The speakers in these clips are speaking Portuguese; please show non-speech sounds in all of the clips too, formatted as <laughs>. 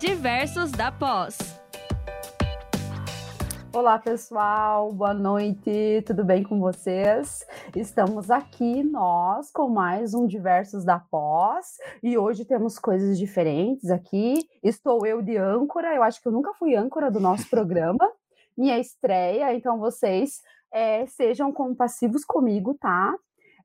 Diversos da Pós. Olá, pessoal, boa noite, tudo bem com vocês? Estamos aqui, nós, com mais um Diversos da Pós, e hoje temos coisas diferentes aqui. Estou eu de âncora, eu acho que eu nunca fui âncora do nosso <laughs> programa, minha estreia, então vocês é, sejam compassivos comigo, tá?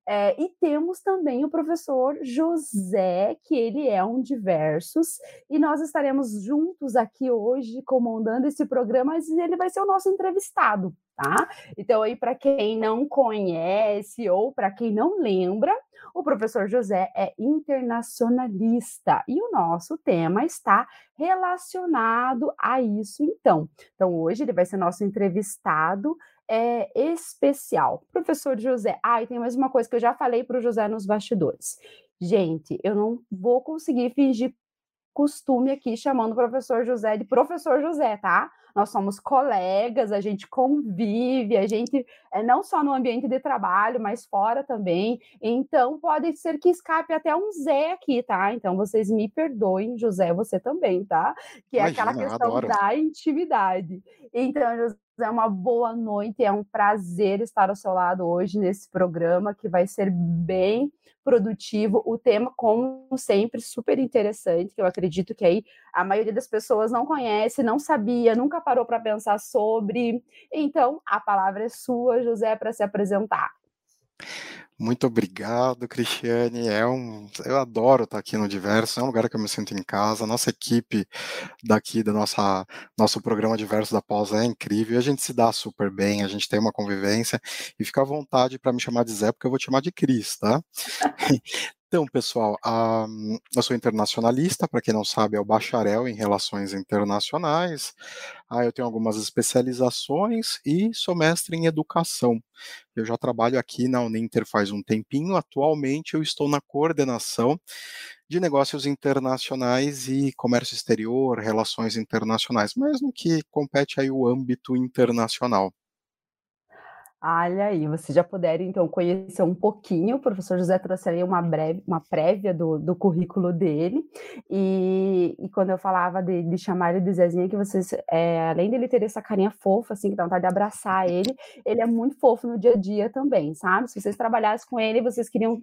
É, e temos também o professor José, que ele é um diversos, e nós estaremos juntos aqui hoje comandando esse programa, mas ele vai ser o nosso entrevistado, tá? Então, aí, para quem não conhece ou para quem não lembra, o professor José é internacionalista e o nosso tema está relacionado a isso, então. Então, hoje ele vai ser nosso entrevistado é, especial. Professor José, ah, e tem mais uma coisa que eu já falei para o José nos bastidores. Gente, eu não vou conseguir fingir costume aqui chamando o professor José de professor José, tá? Nós somos colegas, a gente convive, a gente é não só no ambiente de trabalho, mas fora também. Então pode ser que escape até um Zé aqui, tá? Então vocês me perdoem, José, você também, tá? Que é Imagina, aquela questão adoro. da intimidade. Então, José, é uma boa noite, é um prazer estar ao seu lado hoje nesse programa que vai ser bem produtivo. O tema, como sempre, super interessante, que eu acredito que aí a maioria das pessoas não conhece, não sabia, nunca parou para pensar sobre. Então, a palavra é sua, José, para se apresentar. Muito obrigado, Cristiane. É um, eu adoro estar aqui no Diverso, é um lugar que eu me sinto em casa. Nossa equipe daqui do nossa, nosso programa Diverso da Pós é incrível. A gente se dá super bem, a gente tem uma convivência. E fica à vontade para me chamar de Zé, porque eu vou te chamar de Cris, tá? Então, pessoal, um, eu sou internacionalista, para quem não sabe, é o bacharel em Relações Internacionais. Ah, eu tenho algumas especializações e sou mestre em Educação. Eu já trabalho aqui na Uninter faz um tempinho. Atualmente, eu estou na coordenação de negócios internacionais e comércio exterior, relações internacionais, mas no que compete aí o âmbito internacional. Olha aí, vocês já puderam então conhecer um pouquinho, o professor José trouxe aí uma, breve, uma prévia do, do currículo dele, e, e quando eu falava de, de, chamar ele de Zezinha, que vocês, é, além dele ter essa carinha fofa, assim, que dá vontade de abraçar ele, ele é muito fofo no dia a dia também, sabe? Se vocês trabalhassem com ele, vocês queriam,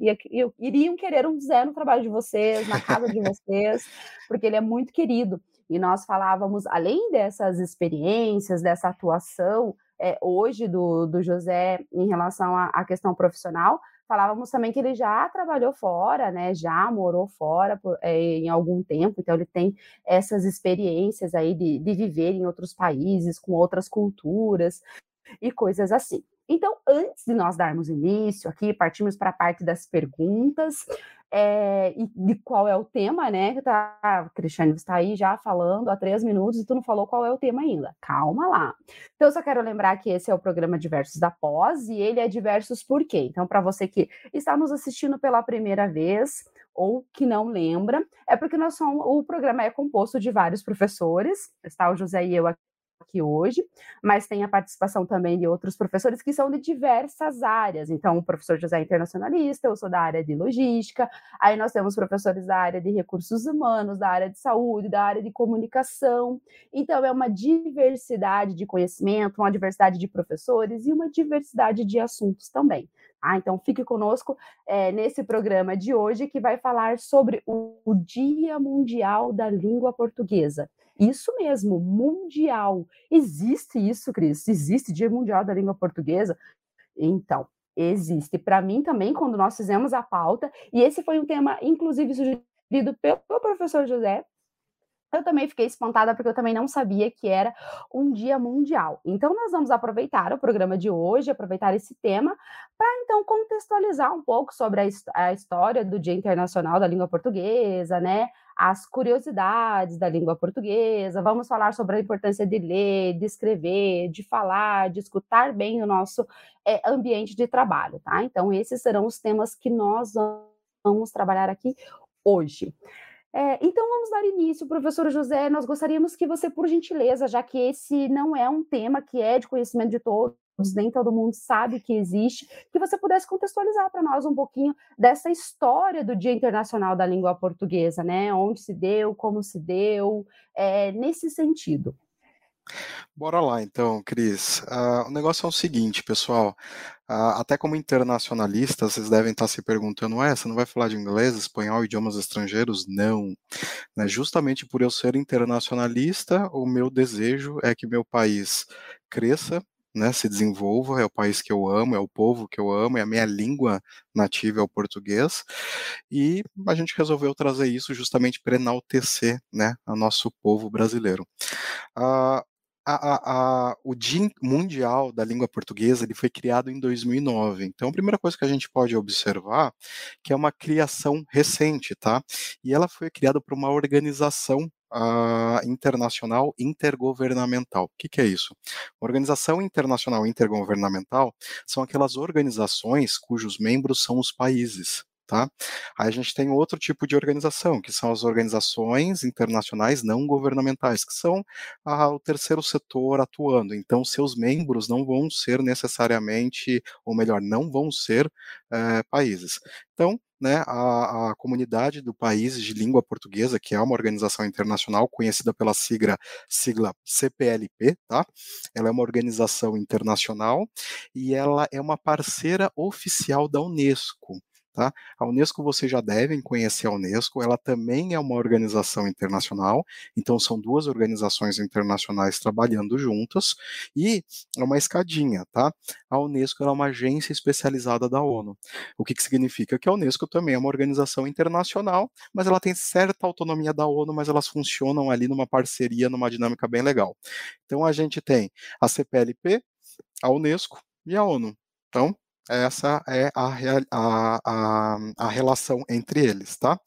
iriam querer um Zé no trabalho de vocês, na casa de vocês, porque ele é muito querido. E nós falávamos, além dessas experiências, dessa atuação, é, hoje do, do José em relação à, questão profissional, falávamos também que ele já trabalhou fora, né? Já morou fora por, é, em algum tempo, então ele tem essas experiências aí de, de viver em outros países, com outras culturas e coisas assim. Então, antes de nós darmos início aqui, partimos para a parte das perguntas é, e de qual é o tema, né? Tá, Cristiane, está aí já falando há três minutos e tu não falou qual é o tema ainda. Calma lá. Então, eu só quero lembrar que esse é o programa Diversos da Pós e ele é Diversos por quê? Então, para você que está nos assistindo pela primeira vez, ou que não lembra, é porque nós somos, o programa é composto de vários professores, está o José e eu aqui aqui hoje, mas tem a participação também de outros professores que são de diversas áreas. Então, o professor José é internacionalista, eu sou da área de logística, aí nós temos professores da área de recursos humanos, da área de saúde, da área de comunicação. Então, é uma diversidade de conhecimento, uma diversidade de professores e uma diversidade de assuntos também. Ah, então fique conosco é, nesse programa de hoje que vai falar sobre o, Dia Mundial da Língua Portuguesa. Isso mesmo, mundial. Existe isso, Cris? Existe Dia Mundial da Língua Portuguesa? Então, existe. Para mim também, quando nós fizemos a pauta, e esse foi um tema, inclusive, sugerido pelo professor José, eu também fiquei espantada porque eu também não sabia que era um dia mundial. Então, nós vamos aproveitar o programa de hoje, aproveitar esse tema, para então contextualizar um pouco sobre a, a, história do Dia Internacional da Língua Portuguesa, né? As curiosidades da língua portuguesa. Vamos falar sobre a importância de ler, de escrever, de falar, de escutar bem o nosso é, ambiente de trabalho, tá? Então, esses serão os temas que nós vamos trabalhar aqui hoje. É, então vamos dar início, professor José. Nós gostaríamos que você, por gentileza, já que esse não é um tema que é de conhecimento de todos nem todo mundo sabe que existe, que você pudesse contextualizar para nós um pouquinho dessa história do Dia Internacional da Língua Portuguesa, né? Onde se deu, como se deu, é, nesse sentido. Bora lá então, Cris. Uh, o negócio é o seguinte, pessoal. Uh, até como internacionalista, vocês devem estar se perguntando: ué, você não vai falar de inglês, espanhol, idiomas estrangeiros? Não. Né? Justamente por eu ser internacionalista, o meu desejo é que meu país cresça, né, se desenvolva, é o país que eu amo, é o povo que eu amo, é a minha língua nativa é o português, e a gente resolveu trazer isso justamente para enaltecer, né, o nosso povo brasileiro. Uh, a, a, o Dia Mundial da Língua Portuguesa ele foi criado em 2009. Então, a primeira coisa que a gente pode observar que é uma criação recente, tá? E ela foi criada por uma organização uh, internacional intergovernamental. O que, que, é isso? Organização internacional intergovernamental são aquelas organizações cujos membros são os países. Tá? Aí a gente tem outro tipo de organização, que são as organizações internacionais não governamentais, que são ah, o terceiro setor atuando. Então, seus membros não vão ser necessariamente, ou melhor, não vão ser é, países. Então, né, a, a, comunidade do país de língua portuguesa, que é uma organização internacional conhecida pela sigla, sigla CPLP, tá? Ela é uma organização internacional e ela é uma parceira oficial da Unesco. Tá? A Unesco vocês já devem conhecer a Unesco, ela também é uma organização internacional, então são duas organizações internacionais trabalhando juntas e é uma escadinha, tá? A Unesco é uma agência especializada da ONU. O que, que significa? Que a Unesco também é uma organização internacional, mas ela tem certa autonomia da ONU, mas elas funcionam ali numa parceria, numa dinâmica bem legal. Então a gente tem a CPLP, a Unesco e a ONU. Então, essa é a, a, a, a relação entre eles, tá?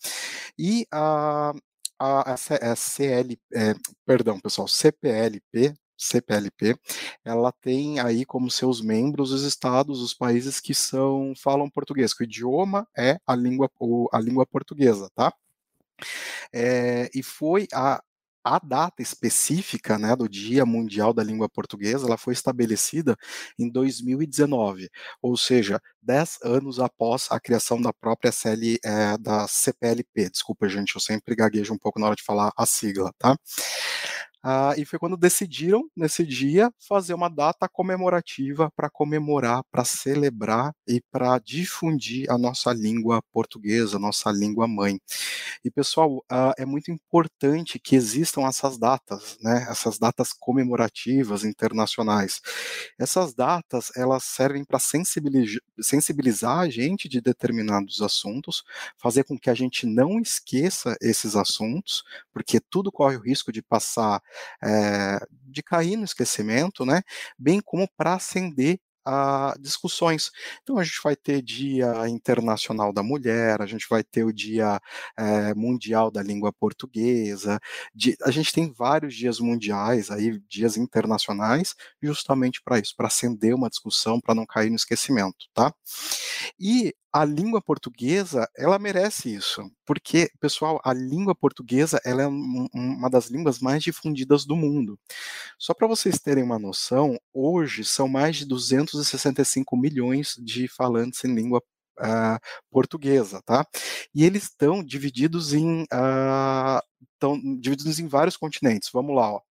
E a, a, a CL, é, perdão, pessoal, CPLP, CPLP, ela tem aí como seus membros os estados, os países que são falam português, que o idioma é a língua, a língua portuguesa, tá? É, e foi a, a data específica né, do Dia Mundial da Língua Portuguesa ela foi estabelecida em 2019, ou seja, dez anos após a criação da própria CL, é, da CPLP. Desculpa, gente, eu sempre gaguejo um pouco na hora de falar a sigla, tá? Ah, e foi quando decidiram, nesse dia, fazer uma data comemorativa para comemorar, para celebrar e para difundir a nossa língua portuguesa, a nossa língua mãe. E, pessoal, ah, é muito importante que existam essas datas, né, essas datas comemorativas internacionais. Essas datas, elas servem para sensibilizar, sensibilizar a gente de determinados assuntos, fazer com que a gente não esqueça esses assuntos, porque tudo corre o risco de passar é, de cair no esquecimento, né? Bem como para acender a discussões. Então a gente vai ter Dia Internacional da Mulher, a gente vai ter o Dia é, Mundial da Língua Portuguesa, a gente tem vários dias mundiais aí, dias internacionais, justamente para isso, para acender uma discussão, para não cair no esquecimento, tá? E a língua portuguesa, ela merece isso, porque, pessoal, a língua portuguesa, ela é um, uma das línguas mais difundidas do mundo. Só para vocês terem uma noção, hoje são mais de 265 milhões de falantes em língua uh, portuguesa, tá? E eles estão divididos em uh, estão divididos em vários continentes. Vamos lá, ó.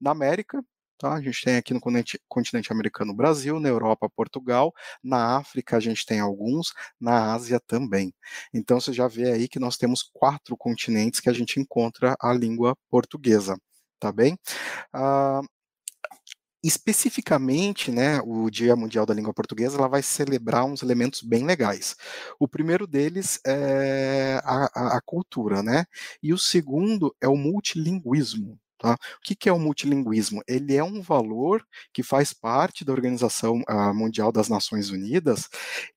Na América, Tá? A gente tem aqui no continente, americano Brasil, na Europa Portugal, na África a gente tem alguns, na Ásia também. Então você já vê aí que nós temos quatro continentes que a gente encontra a língua portuguesa, tá bem? Ah, especificamente, né, o Dia Mundial da Língua Portuguesa, ela vai celebrar uns elementos bem legais. O primeiro deles é a, a, a cultura, né, e o segundo é o multilinguismo, Tá? O que, que, é o multilinguismo? Ele é um valor que faz parte da Organização uh, Mundial das Nações Unidas,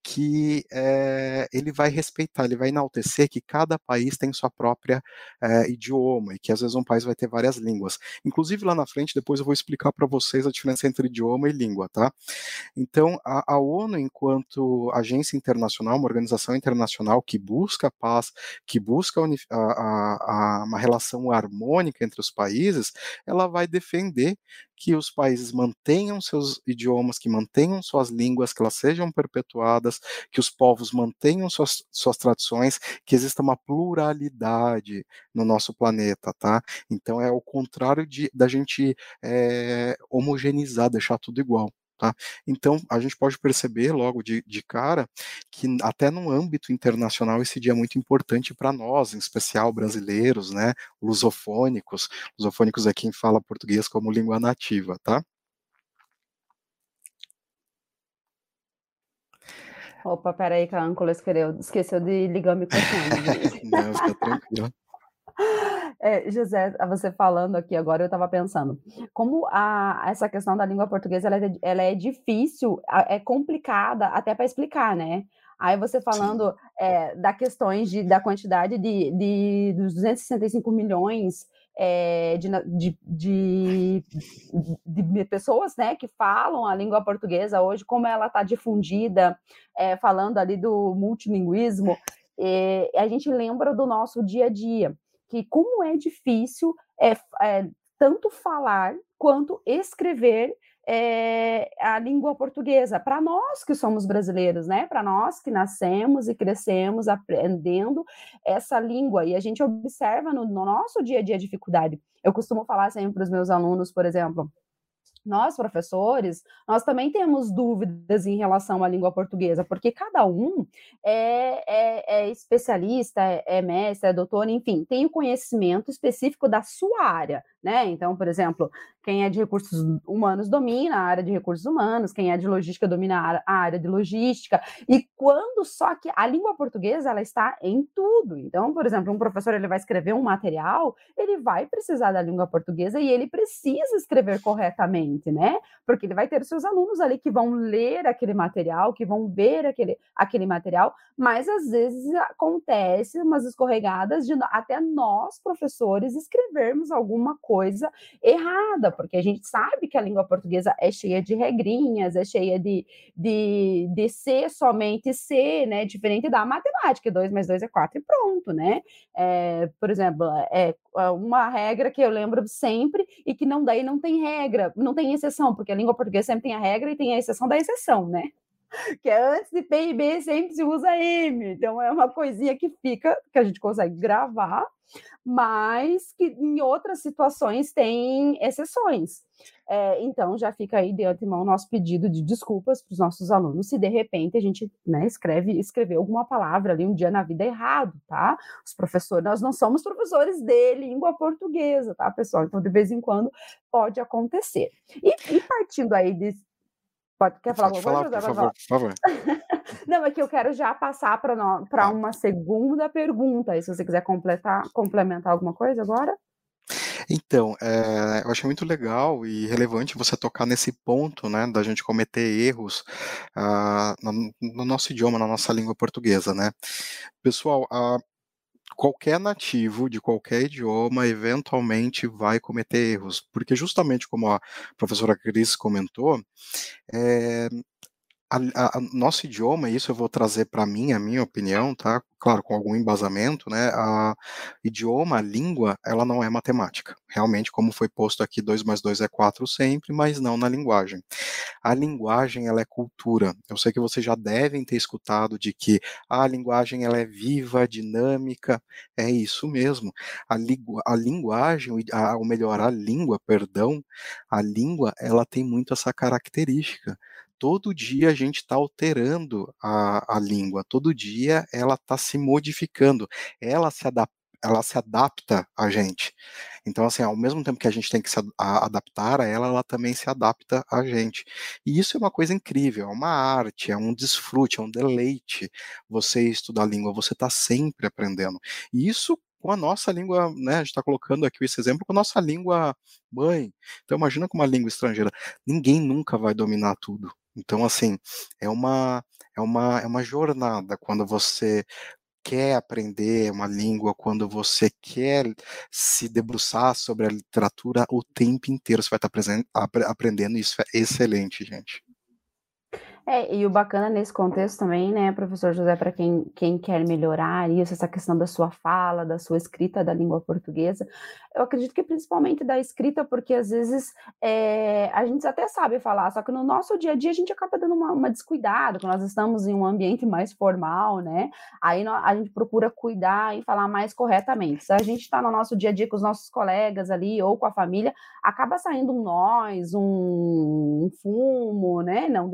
que é, ele vai respeitar, ele vai enaltecer que cada país tem sua própria uh, idioma e que às vezes um país vai ter várias línguas. Inclusive lá na frente, depois eu vou explicar para vocês a diferença entre idioma e língua, tá? Então, a, a ONU, enquanto agência internacional, uma organização internacional que busca paz, que busca a, a, uma relação harmônica entre os países países, ela vai defender que os países mantenham seus idiomas, que mantenham suas línguas, que elas sejam perpetuadas, que os povos mantenham suas, suas tradições, que exista uma pluralidade no nosso planeta, tá? Então é o contrário de, da gente é, homogeneizar, deixar tudo igual. Tá? Então, a gente pode perceber logo de, de cara que, até no âmbito internacional, esse dia é muito importante para nós, em especial brasileiros, né, lusofônicos. Lusofônicos é quem fala português como língua nativa, tá? Opa, peraí que a âncora esqueceu, esqueceu de ligar o microfone. <laughs> Não, fica tranquilo. <laughs> É, José, você falando aqui agora, eu estava pensando, como a, essa questão da língua portuguesa ela é, ela é difícil, é complicada até para explicar, né? Aí você falando é, da questões de, da quantidade de, de dos 265 milhões é, de, de, de, de, pessoas né, que falam a língua portuguesa hoje, como ela está difundida, é, falando ali do multilinguismo, a gente lembra do nosso dia a dia que como é difícil é, é tanto falar quanto escrever é, a língua portuguesa para nós que somos brasileiros, né? Para nós que nascemos e crescemos aprendendo essa língua e a gente observa no, no nosso dia a dia a dificuldade. Eu costumo falar sempre para os meus alunos, por exemplo, nós, professores, nós também temos dúvidas em relação à língua portuguesa, porque cada um é, é, é especialista, é, é mestre, é doutor, enfim, tem o conhecimento específico da sua área né? Então, por exemplo, quem é de recursos humanos domina a área de recursos humanos, quem é de logística domina a área de logística. E quando só que a língua portuguesa ela está em tudo. Então, por exemplo, um professor ele vai escrever um material, ele vai precisar da língua portuguesa e ele precisa escrever corretamente, né? Porque ele vai ter seus alunos ali que vão ler aquele material, que vão ver aquele, aquele material, mas às vezes acontece umas escorregadas de até nós professores escrevermos alguma coisa coisa errada, porque a gente sabe que a língua portuguesa é cheia de regrinhas, é cheia de, de, de ser somente ser, né? Diferente da matemática, 2 mais 2 é 4 e pronto, né? É, por exemplo, é, é uma regra que eu lembro sempre e que não daí não tem regra, não tem exceção, porque a língua portuguesa sempre tem a regra e tem a exceção da exceção, né? Que é antes de P e B sempre se usa M. Então é uma coisinha que fica, que a gente consegue gravar, mas que em outras situações tem exceções. É, então já fica aí de antemão nosso pedido de desculpas para os nossos alunos se de repente a gente né, escreve escreveu alguma palavra ali um dia na vida errado, tá? Os professores, nós não somos professores de língua portuguesa, tá, pessoal? Então de vez em quando pode acontecer. E, e partindo aí de, Pode, quer falar Pode falar, por favor, por <laughs> favor. Não, é que eu quero já passar para tá. uma segunda pergunta. E se você quiser completar, complementar alguma coisa agora. Então, é, eu achei muito legal e relevante você tocar nesse ponto, né, da gente cometer erros uh, no, no, nosso idioma, na nossa língua portuguesa, né. Pessoal, uh, qualquer nativo de qualquer idioma eventualmente vai cometer erros, porque justamente como a professora Cris comentou, é, a, a, nosso idioma, isso eu vou trazer para mim, a minha opinião, tá? Claro, com algum embasamento, né? A idioma, a língua, ela não é matemática. Realmente, como foi posto aqui, 2 mais 2 é 4 sempre, mas não na linguagem. A linguagem, ela é cultura. Eu sei que vocês já devem ter escutado de que a linguagem, ela é viva, dinâmica. É isso mesmo. A, a linguagem, a, ou melhor, a língua, perdão, a língua, ela tem muito essa característica todo dia a gente está alterando a, a língua, todo dia ela está se modificando, ela se adapta ela se adapta a gente. Então, assim, ao mesmo tempo que a gente tem que se adaptar a ela, ela também se adapta a gente. E isso é uma coisa incrível, é uma arte, é um desfrute, é um deleite você estudar a língua, você está sempre aprendendo. E isso com a nossa língua, né, a gente está colocando aqui esse exemplo com a nossa língua mãe. Então, imagina com uma língua estrangeira. Ninguém nunca vai dominar tudo. Então, assim, é uma, é uma, é uma jornada quando você quer aprender uma língua, quando você quer se debruçar sobre a literatura o tempo inteiro, você vai estar aprendendo, isso é excelente, gente. É, e o bacana nesse contexto também, né, professor José, para quem, quem quer melhorar isso, essa questão da sua fala, da sua escrita da língua portuguesa, eu acredito que principalmente da escrita, porque às vezes é, a gente até sabe falar, só que no nosso dia a dia a gente acaba dando uma, uma descuidada, quando nós estamos em um ambiente mais formal, né, aí a gente procura cuidar e falar mais corretamente. Se a gente está no nosso dia a dia com os nossos colegas ali, ou com a família, acaba saindo um nós, um, um fumo, né, não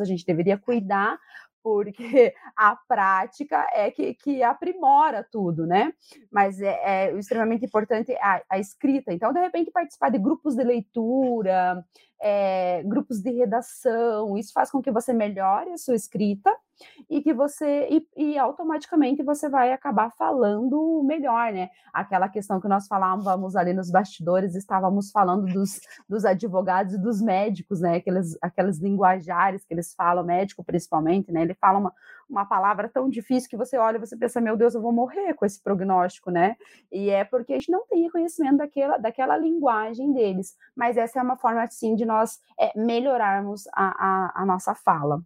a gente deveria cuidar, porque <laughs> a prática é que, que aprimora tudo, né? Mas é, é extremamente importante a, a, escrita. Então, de repente, participar de grupos de leitura, é, grupos de redação, isso faz com que você melhore a sua escrita e que você e, e, automaticamente você vai acabar falando melhor, né? Aquela questão que nós falávamos ali nos bastidores, estávamos falando dos, dos advogados e dos médicos, né? Aqueles, aquelas linguajares que eles falam, médico principalmente, né? Ele fala uma, uma palavra tão difícil que você olha e você pensa, meu Deus, eu vou morrer com esse prognóstico, né? E é porque a gente não tem conhecimento daquela, daquela linguagem deles. Mas essa é uma forma, assim, de nós é, melhorarmos a, a, a nossa fala.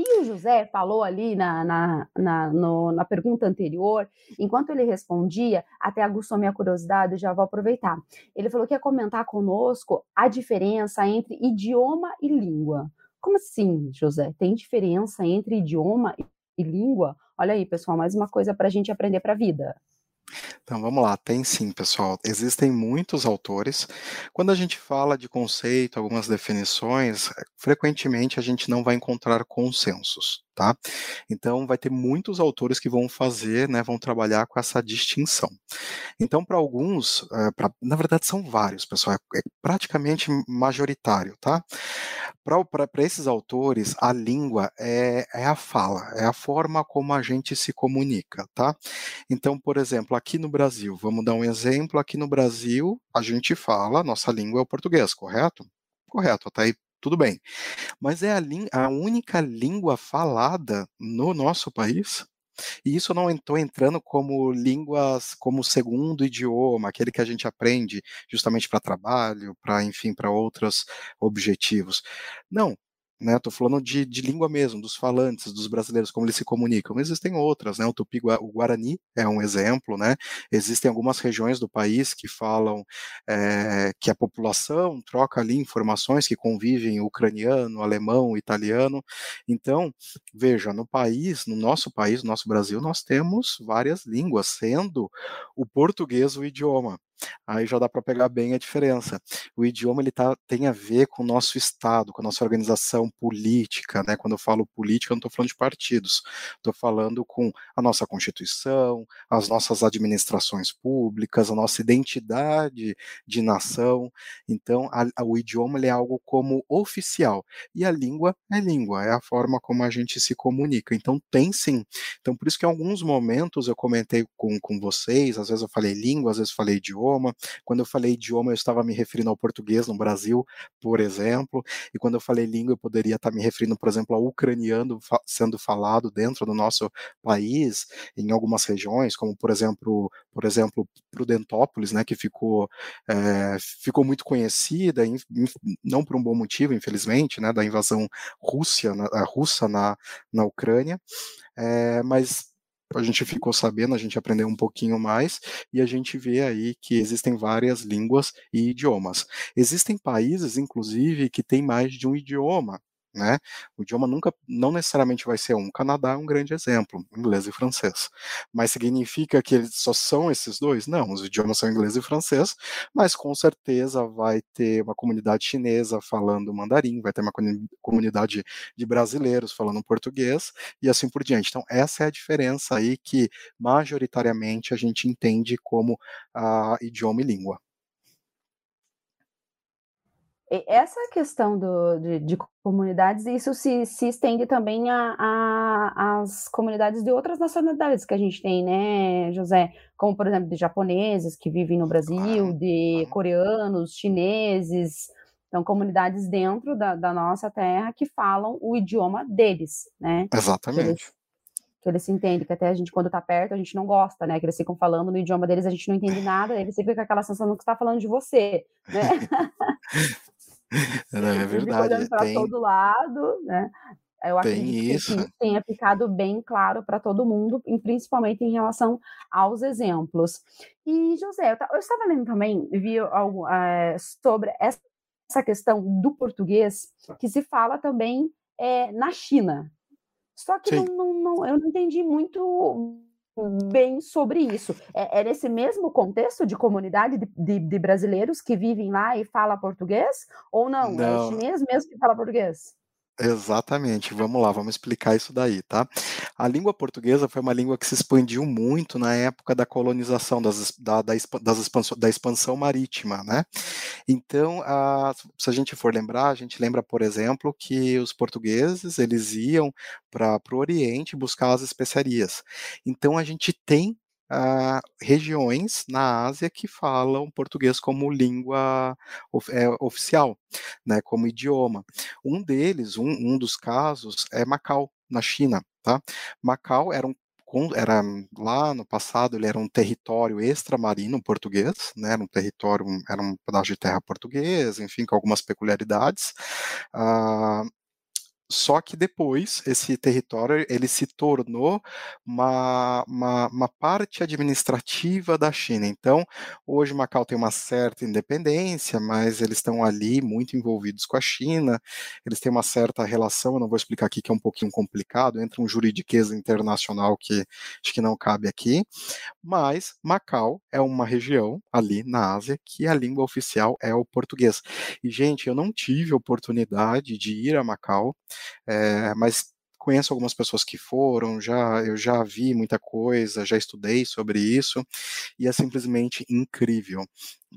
E o José falou ali na, na, na, no, na, pergunta anterior, enquanto ele respondia, até aguçou minha curiosidade, já vou aproveitar. Ele falou que ia comentar conosco a diferença entre idioma e língua. Como assim, José? Tem diferença entre idioma e língua? Olha aí, pessoal, mais uma coisa para a gente aprender para a vida. Então vamos lá, tem sim, pessoal. Existem muitos autores. Quando a gente fala de conceito, algumas definições, frequentemente a gente não vai encontrar consensos, tá? Então vai ter muitos autores que vão fazer, né, vão trabalhar com essa distinção. Então para alguns, é, pra, na verdade são vários, pessoal, é, é praticamente majoritário, tá? Para esses autores, a língua é, é a fala, é a forma como a gente se comunica, tá? Então, por exemplo, aqui no Brasil, vamos dar um exemplo, aqui no Brasil, a gente fala, nossa língua é o português, correto? Correto, até aí tudo bem. Mas é a, a única língua falada no nosso país? E isso não estou entrando como línguas, como segundo idioma, aquele que a gente aprende justamente para trabalho, para, enfim, para outros objetivos. Não, né? Estou falando de, de, língua mesmo, dos falantes, dos brasileiros, como eles se comunicam. Mas existem outras, né? O tupi, o guarani é um exemplo, né? Existem algumas regiões do país que falam é, que a população troca ali informações que convivem ucraniano, alemão, italiano. Então, veja, no país, no nosso país, no nosso Brasil, nós temos várias línguas, sendo o português o idioma. Aí já dá para pegar bem a diferença. O idioma ele tá, tem a ver com o nosso Estado, com a nossa organização política. Né? Quando eu falo política, eu não estou falando de partidos, estou falando com a nossa Constituição, as nossas administrações públicas, a nossa identidade de nação. Então, a, a, o idioma é algo como oficial. E a língua é língua, é a forma como a gente se comunica. Então, tem sim. Então, por isso que em alguns momentos eu comentei com, com vocês, às vezes eu falei língua, às vezes falei idioma idioma. Quando eu falei idioma, eu estava me referindo ao português no Brasil, por exemplo. E quando eu falei língua, eu poderia estar me referindo, por exemplo, ao ucraniano sendo falado dentro do nosso país, em algumas regiões, como por exemplo, por exemplo, Prudentópolis, né, que ficou é, ficou muito conhecida, não por um bom motivo, infelizmente, né, da invasão Rússia, na, russa na, na Ucrânia. É, mas a gente ficou sabendo, a gente aprendeu um pouquinho mais e a gente vê aí que existem várias línguas e idiomas. Existem países, inclusive, que têm mais de um idioma. Né? O idioma nunca, não necessariamente vai ser um. O Canadá é um grande exemplo, inglês e francês. Mas significa que eles só são esses dois? Não, os idiomas são inglês e francês, mas com certeza vai ter uma comunidade chinesa falando mandarim, vai ter uma comunidade de brasileiros falando português e assim por diante. Então, essa é a diferença aí que majoritariamente a gente entende como a idioma e língua. Essa questão do, de, de, comunidades, isso se, se estende também às comunidades de outras nacionalidades que a gente tem, né, José? Como, por exemplo, de japoneses que vivem no Brasil, de coreanos, chineses, então, comunidades dentro da, da nossa terra que falam o idioma deles, né? Exatamente. Que eles, eles se entendem, que até a gente, quando tá perto, a gente não gosta, né? Que eles ficam falando no idioma deles, a gente não entende nada, aí você fica com aquela sensação que está falando de você, né? <laughs> <laughs> <laughs> Não, é verdade. olhando para tem... todo lado, né? Eu tem acredito isso. que tenha ficado bem claro para todo mundo, principalmente em relação aos exemplos. E, José, eu estava lendo também, vi algo é, sobre essa questão do português, que se fala também é, na China. Só que não, não, não, eu não entendi muito bem sobre isso. É, é nesse mesmo contexto de comunidade de, de, de, brasileiros que vivem lá e fala português? Ou não? não. É chinês mesmo que fala português? Exatamente, vamos lá, vamos explicar isso daí, tá? A língua portuguesa foi uma língua que se expandiu muito na época da colonização, das, da, da, das expansão, da expansão marítima, né? Então, a, se a gente for lembrar, a gente lembra, por exemplo, que os portugueses, eles iam para o Oriente buscar as especiarias. Então, a gente tem uh, regiões na Ásia que falam português como língua of, é, oficial, né, como idioma. Um deles, um, um dos casos, é Macau, na China. Tá? Macau era um era lá no passado ele era um território extramarino português, né, era um território, era um pedaço de terra português, enfim, com algumas peculiaridades. Uh, só que depois esse território ele se tornou uma, uma, uma, parte administrativa da China. Então, hoje Macau tem uma certa independência, mas eles estão ali muito envolvidos com a China. Eles têm uma certa relação, eu não vou explicar aqui que é um pouquinho complicado, entre um juridiqueza internacional que acho que não cabe aqui. Mas Macau é uma região ali na Ásia que a língua oficial é o português. E gente, eu não tive oportunidade de ir a Macau é, mas conheço algumas pessoas que foram, já eu já vi muita coisa, já estudei sobre isso e é simplesmente incrível,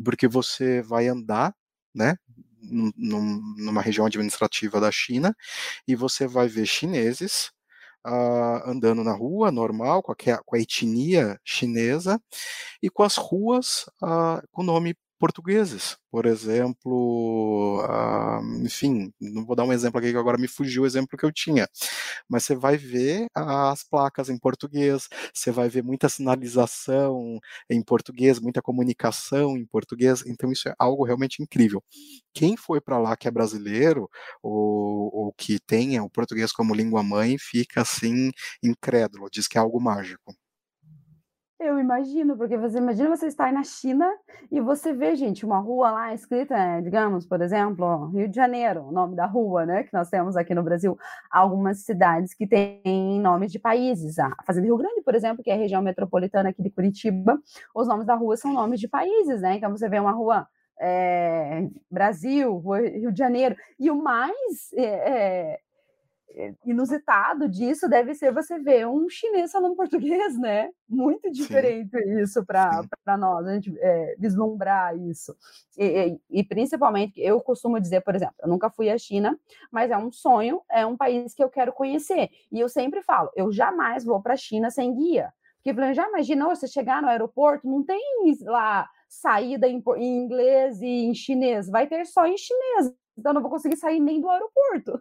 porque você vai andar, né, num, numa região administrativa da China e você vai ver chineses Uh, andando na rua, normal, com a, com a, etnia chinesa, e com as ruas uh, com nome portugueses. Por exemplo, uh, enfim, não vou dar um exemplo aqui que agora me fugiu o exemplo que eu tinha, mas você vai ver as placas em português, você vai ver muita sinalização em português, muita comunicação em português, então isso é algo realmente incrível. Quem foi para lá que é brasileiro ou, ou que tenha o português como língua mãe fica assim incrédulo, diz que é algo mágico. Eu imagino, porque você imagina você estar na China e você vê, gente, uma rua lá escrita, é, digamos, por exemplo, Rio de Janeiro, o nome da rua, né, que nós temos aqui no Brasil, algumas cidades que têm nomes de países. A Fazenda Rio Grande, por exemplo, que é a região metropolitana aqui de Curitiba, os nomes da rua são nomes de países, né? Então você vê uma rua é, Brasil, Rio de Janeiro, e o mais é, inusitado disso deve ser você ver um chinês falando <laughs> português, né? Muito diferente Sim. isso para nós, a gente é, vislumbrar isso. E, e, e, principalmente, eu costumo dizer, por exemplo, eu nunca fui à China, mas é um sonho, é um país que eu quero conhecer. E eu sempre falo, eu jamais vou para a China sem guia. Porque já imaginou você chegar no aeroporto, não tem lá saída em, em inglês e em chinês, vai ter só em chinês. Então, eu não vou conseguir sair nem do aeroporto.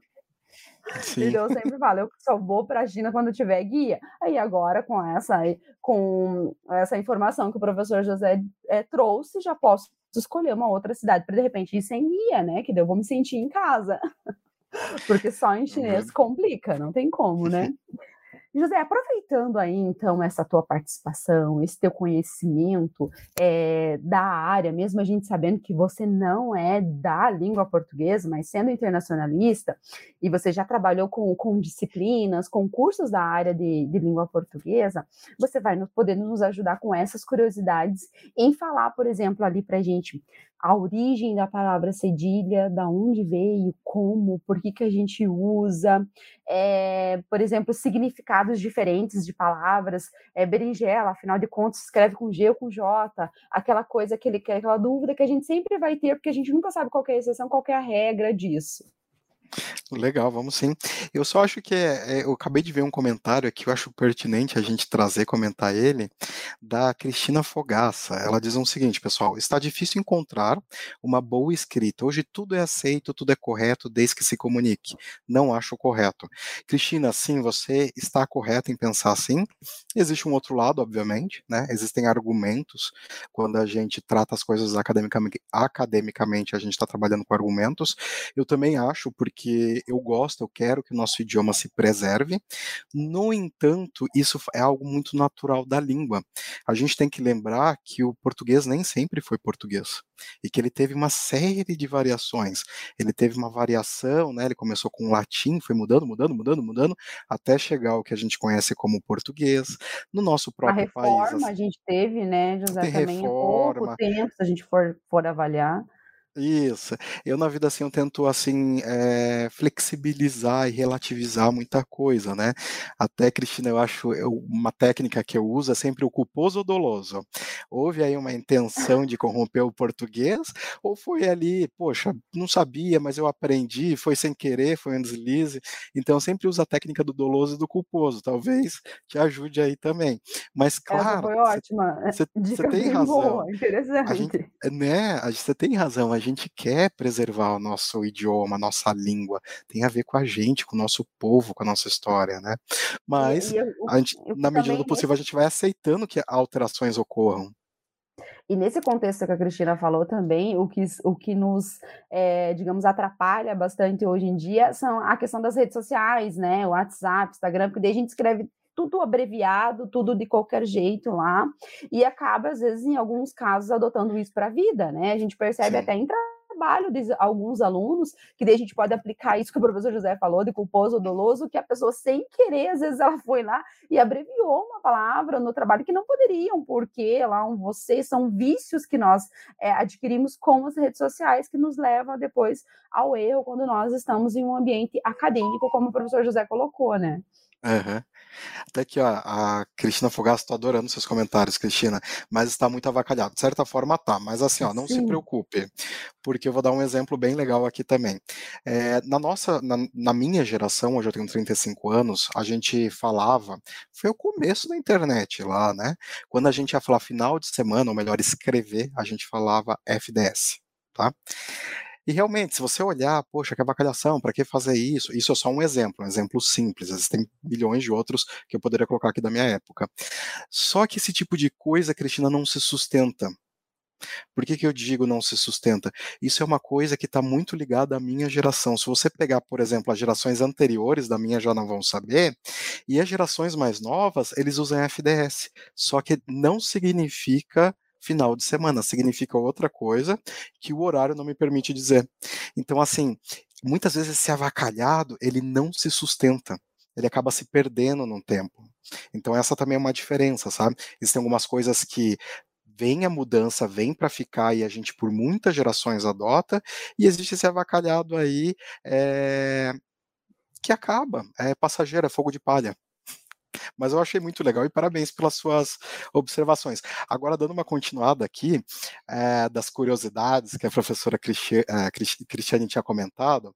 Sim. Então, eu sempre falo, eu só vou para a China quando tiver guia. Aí agora, com essa, com essa informação que o professor José é, trouxe, já posso escolher uma outra cidade para de repente ir sem guia, né? Que daí eu vou me sentir em casa. <laughs> Porque só em chinês uhum. complica, não tem como, né? José, aproveitando aí então essa tua participação, esse teu conhecimento é, da área, mesmo a gente sabendo que você não é da língua portuguesa, mas sendo internacionalista, e você já trabalhou com, com disciplinas, com cursos da área de, de língua portuguesa, você vai poder nos ajudar com essas curiosidades em falar, por exemplo, ali para gente a origem da palavra cedilha, da onde veio, como, por que, que a gente usa, é, por exemplo, significados diferentes de palavras, é, berinjela, afinal de contas, escreve com G ou com J, aquela coisa, aquele, aquela dúvida que a gente sempre vai ter, porque a gente nunca sabe qual é a exceção, qual é a regra disso. Legal, vamos sim. Eu só acho que é, é, eu acabei de ver um comentário aqui, eu acho pertinente a gente trazer, comentar ele, da Cristina Fogaça. Ela diz o seguinte, pessoal: está difícil encontrar uma boa escrita. Hoje tudo é aceito, tudo é correto, desde que se comunique. Não acho correto. Cristina, sim, você está correta em pensar assim. Existe um outro lado, obviamente, né? Existem argumentos quando a gente trata as coisas academicamente, academicamente a gente está trabalhando com argumentos. Eu também acho, porque eu gosto, eu quero que o nosso idioma se preserve. No entanto, isso é algo muito natural da língua. A gente tem que lembrar que o português nem sempre foi português e que ele teve uma série de variações. Ele teve uma variação, né? Ele começou com o latim, foi mudando, mudando, mudando, mudando, até chegar ao que a gente conhece como português. No nosso próprio a reforma país. a gente teve, né, José, também reforma. há pouco tempo, se a gente for, for avaliar. Isso. Eu na vida, assim, eu tento, assim, eh, flexibilizar e relativizar muita coisa, né. Até, Cristina, eu acho eu uma técnica que eu uso é sempre o culposo ou doloso. Houve aí uma intenção de corromper o português, ou foi ali, poxa, não sabia, mas eu aprendi, foi sem querer, foi um deslize. Então eu sempre uso a técnica do doloso e do culposo, talvez te ajude aí também. Mas Essa claro, foi ótima, você <laughs> tem razão. boa, A gente interessante. né, você tem razão, a gente quer preservar o nosso idioma, a nossa língua, tem a ver com a gente, com o nosso povo, com a nossa história, né. Mas, eu a gente que na medida do possível, a nesse gente vai aceitando que alterações ocorram. E nesse contexto que a Cristina falou também, o que o que nos, eh, digamos, atrapalha bastante hoje em dia são a questão das redes sociais, né, o WhatsApp, Instagram, porque daí a gente escreve tudo abreviado, tudo de qualquer jeito lá, e acaba, às vezes, em alguns casos, adotando isso pra vida, né. A gente percebe Sim. até em trabalho de alguns alunos, que daí a gente pode aplicar isso que o professor José falou, de culposo ou doloso, que a pessoa sem querer, às vezes, ela foi lá e abreviou uma palavra no trabalho que não poderiam, porque lá um você são vícios que nós, eh, adquirimos com as redes sociais, que nos leva depois ao erro, quando nós estamos em um ambiente acadêmico, como o professor José colocou, né. Aham. Até aqui, ó, a Cristina Fogaça, tô adorando seus comentários, Cristina, mas está muito avacalhado. De certa forma tá, mas assim, ó, não se Sim. preocupe, porque eu vou dar um exemplo bem legal aqui também. Eh, na nossa na na minha geração, hoje eu tenho 35 anos, a gente falava foi o começo da internet lá, né, quando a gente ia falar final de semana, ou melhor, escrever, a gente falava FDS, tá. E realmente, se você olhar, poxa, que avacalhação, pra que fazer isso? Isso é só um exemplo, um exemplo simples, existem milhões de outros que eu poderia colocar aqui da minha época. Só que esse tipo de coisa, Cristina, não se sustenta. Por que que eu digo não se sustenta? Isso é uma coisa que tá muito ligada à minha geração. Se você pegar, por exemplo, as gerações anteriores da minha já não vão saber, e as gerações mais novas, eles usam FDS, só que não significa final de semana, significa outra coisa, que o horário não me permite dizer. Então, assim, muitas vezes esse avacalhado, ele não se sustenta, ele acaba se perdendo no tempo. Então essa também é uma diferença, sabe. Existem algumas coisas que vem a mudança, vem pra ficar e a gente por muitas gerações adota, e existe esse avacalhado aí, eh, que acaba, é passageiro, é fogo de palha. Mas eu achei muito legal e parabéns pelas suas observações. Agora dando uma continuada aqui, eh, das curiosidades que a professora Cristi eh, Cris Cristiane tinha comentado,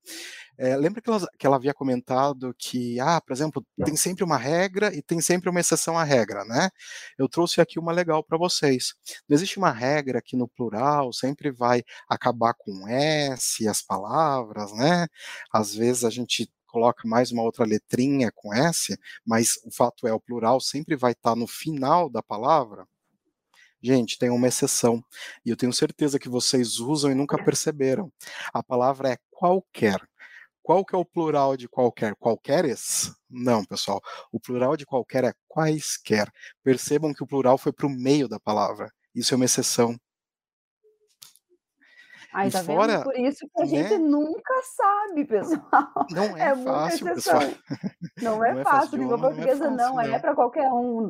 eh, lembra que elas que ela havia comentado que, ah, por exemplo, tem sempre uma regra e tem sempre uma exceção à regra, né. Eu trouxe aqui uma legal pra vocês. Não existe uma regra que no plural sempre vai acabar com "s" as palavras, né, às vezes a gente coloca mais uma outra letrinha com "s", mas o fato é, o plural sempre vai estar no final da palavra? Gente, tem uma exceção, e eu tenho certeza que vocês usam e nunca perceberam. A palavra é "qualquer". Qual que é o plural de qualquer? Qualqueres? Não, pessoal, o plural de qualquer é "quaisquer". Percebam que o plural foi para o meio da palavra, isso é uma exceção. Aí, E tá vendo? fora Por isso que a gente né. nunca sabe, <laughs> pessoal, Não é é muita fácil, pessoal. exceção. Não <laughs> é Não é fácil, língua não é portuguesa fácil não é pra qualquer um.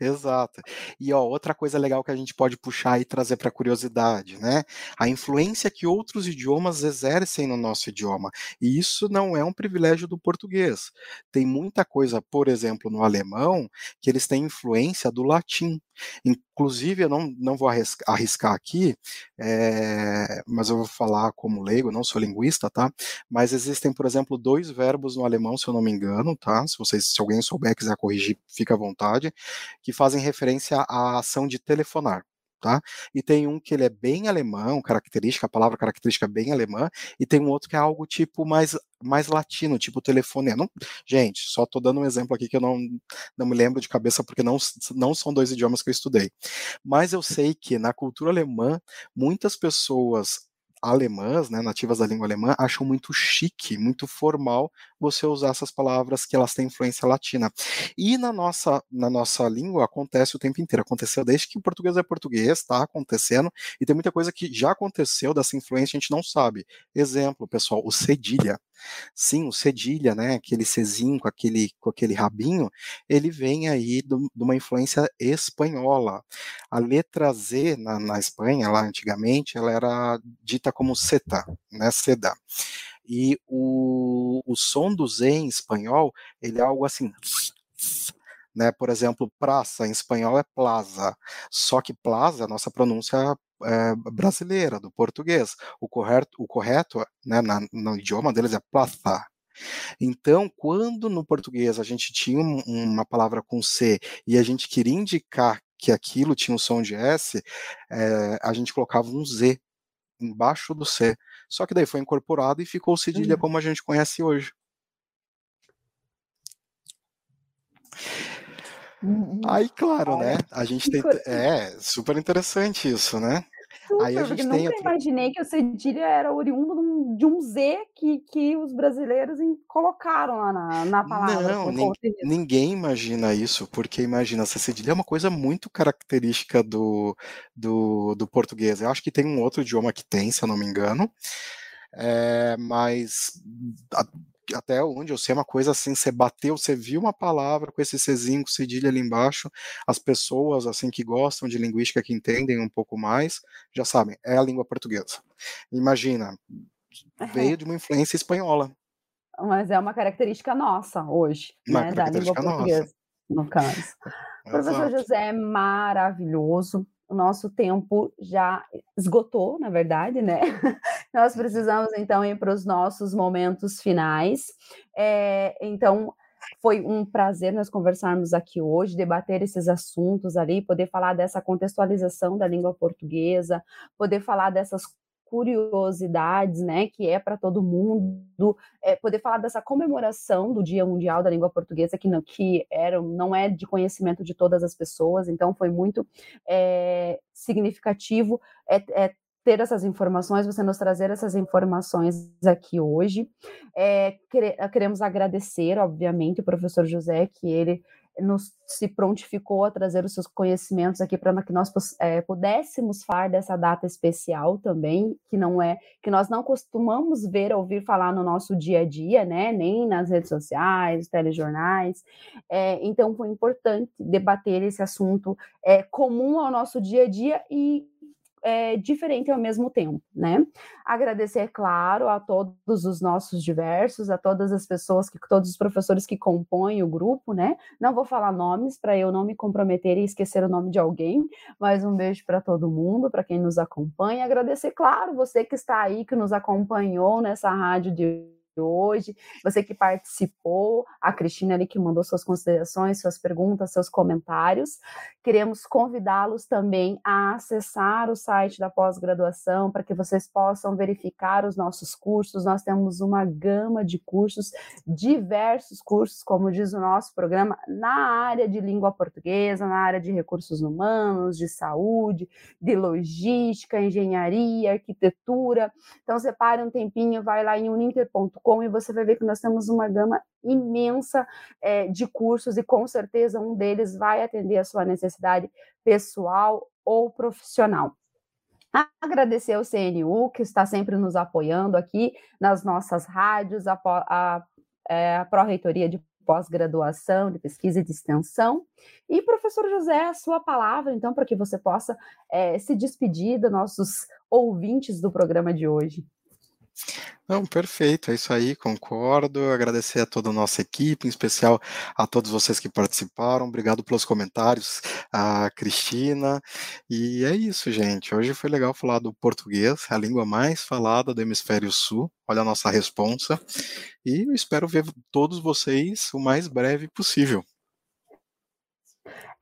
Exato. E ó, outra coisa legal que a gente pode puxar e trazer para curiosidade, né? A influência que outros idiomas exercem no nosso idioma. E isso não é um privilégio do português. Tem muita coisa, por exemplo, no alemão, que eles têm influência do latim. Inclusive, eu não, não vou arriscar aqui, é, mas eu vou falar como leigo, não sou linguista, tá? Mas existem, por exemplo, dois verbos no alemão, se eu não me engano, tá? Se vocês, se alguém souber quiser corrigir, fica à vontade, que fazem referência à ação de telefonar. Tá? E tem um que ele é bem alemão, característica, a palavra característica é bem alemã, e tem um outro que é algo tipo mais, mais latino, tipo telefone. Não, gente, só estou dando um exemplo aqui que eu não, não me lembro de cabeça, porque não, não são dois idiomas que eu estudei. Mas eu sei que na cultura alemã, muitas pessoas alemãs, né, nativas da língua alemã, acham muito chique, muito formal você usar essas palavras que elas têm influência latina. E na nossa, na nossa língua acontece o tempo inteiro. Aconteceu desde que o português é português, está acontecendo, e tem muita coisa que já aconteceu dessa influência a gente não sabe. Exemplo, pessoal, o cedilha. Sim, o cedilha, né, aquele Czinho com aquele, com aquele rabinho, ele vem aí de uma influência espanhola. A letra Z na, na Espanha, lá antigamente, ela era dita como seta, né, seda. E o, o som do Z em espanhol, ele é algo assim, né? Por exemplo, praça em espanhol é plaza, só que plaza, nossa pronúncia é, brasileira, do português. O correto, o correto né, na, no idioma deles é plaza. Então, quando no português a gente tinha uma palavra com C e a gente queria indicar que aquilo tinha um som de S, é, a gente colocava um Z embaixo do C. Só que daí foi incorporado e ficou cedilha uhum. como a gente conhece hoje. Uhum. Aí, claro, né? A gente tem. É, super interessante isso, né? Super, Aí a gente tem. Nunca outro... imaginei que o cedilha era oriundo de um Z que, que os brasileiros colocaram lá na, na palavra. Não, nin, ninguém imagina isso, porque imagina, essa cedilha é uma coisa muito característica do, do, do português. Eu acho que tem um outro idioma que tem, se eu não me engano. É, mas até onde eu sei, é uma coisa assim, você bateu, você viu uma palavra com esse Czinho, com cedilha ali embaixo, as pessoas assim que gostam de linguística, que entendem um pouco mais, já sabem, é a língua portuguesa. Imagina, veio de uma influência espanhola. Mas é uma característica nossa hoje, uma né, da língua portuguesa, nossa. no caso. <laughs> Professor José é maravilhoso, o nosso tempo já esgotou, na verdade, né? <laughs> Nós precisamos então ir para os nossos momentos finais. É, então, foi um prazer nós conversarmos aqui hoje, debater esses assuntos ali, poder falar dessa contextualização da língua portuguesa, poder falar dessas curiosidades, né, que é para todo mundo, é, poder falar dessa comemoração do Dia Mundial da Língua Portuguesa, que não, que era, não é de conhecimento de todas as pessoas, então foi muito é, significativo é, é, ter essas informações, você nos trazer essas informações aqui hoje. É, queremos agradecer, obviamente, o professor José, que ele nos se prontificou a trazer os seus conhecimentos aqui para que nós é, pudéssemos falar dessa data especial também, que não é que nós não costumamos ver ouvir falar no nosso dia a dia, né? Nem nas redes sociais, telejornais. É, então foi importante debater esse assunto é, comum ao nosso dia a dia e é, diferente ao mesmo tempo, né? Agradecer, claro, a todos os nossos diversos, a todas as pessoas, que todos os professores que compõem o grupo, né? Não vou falar nomes para eu não me comprometer e esquecer o nome de alguém, mas um beijo para todo mundo, para quem nos acompanha. Agradecer, claro, você que está aí, que nos acompanhou nessa rádio de hoje, você que participou, a Cristina ali que mandou suas considerações, suas perguntas, seus comentários. Queremos convidá-los também a acessar o site da pós-graduação para que vocês possam verificar os nossos cursos. Nós temos uma gama de cursos, diversos cursos, como diz o nosso programa, na área de língua portuguesa, na área de recursos humanos, de saúde, de logística, engenharia, arquitetura. Então, separe um tempinho, vai lá em uninter.com e você vai ver que nós temos uma gama imensa é, de cursos e com certeza um deles vai atender a sua necessidade pessoal ou profissional. Agradecer ao CNU, que está sempre nos apoiando aqui nas nossas rádios, a, a, é, a Pró-Reitoria de pós-graduação, de pesquisa e de extensão. E, professor José, a sua palavra, então, para que você possa é, se despedir dos nossos ouvintes do programa de hoje. Não, perfeito, é isso aí, concordo. Agradecer a toda a nossa equipe, em especial a todos vocês que participaram. Obrigado pelos comentários, a Cristina. E é isso, gente. Hoje foi legal falar do português, a língua mais falada do Hemisfério Sul. Olha a nossa responsa. E eu espero ver todos vocês o mais breve possível.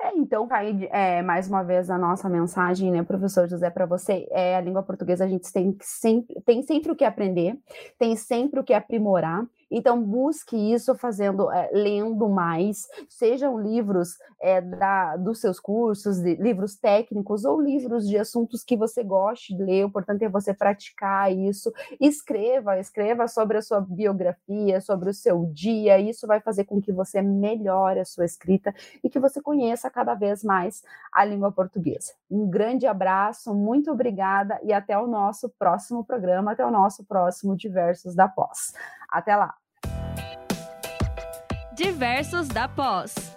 É, então, aí, é, mais uma vez a nossa mensagem, né, professor José, para você, é a língua portuguesa a gente tem sempre, tem sempre o que aprender, tem sempre o que aprimorar, então, busque isso fazendo, é, lendo mais, sejam livros é, da, dos seus cursos, de, livros técnicos ou livros de assuntos que você goste de ler. O importante é você praticar isso. Escreva, escreva sobre a sua biografia, sobre o seu dia. Isso vai fazer com que você melhore a sua escrita e que você conheça cada vez mais a língua portuguesa. Um grande abraço, muito obrigada e até o nosso próximo programa, até o nosso próximo Diversos da Pós. Até lá! Diversos da Pós.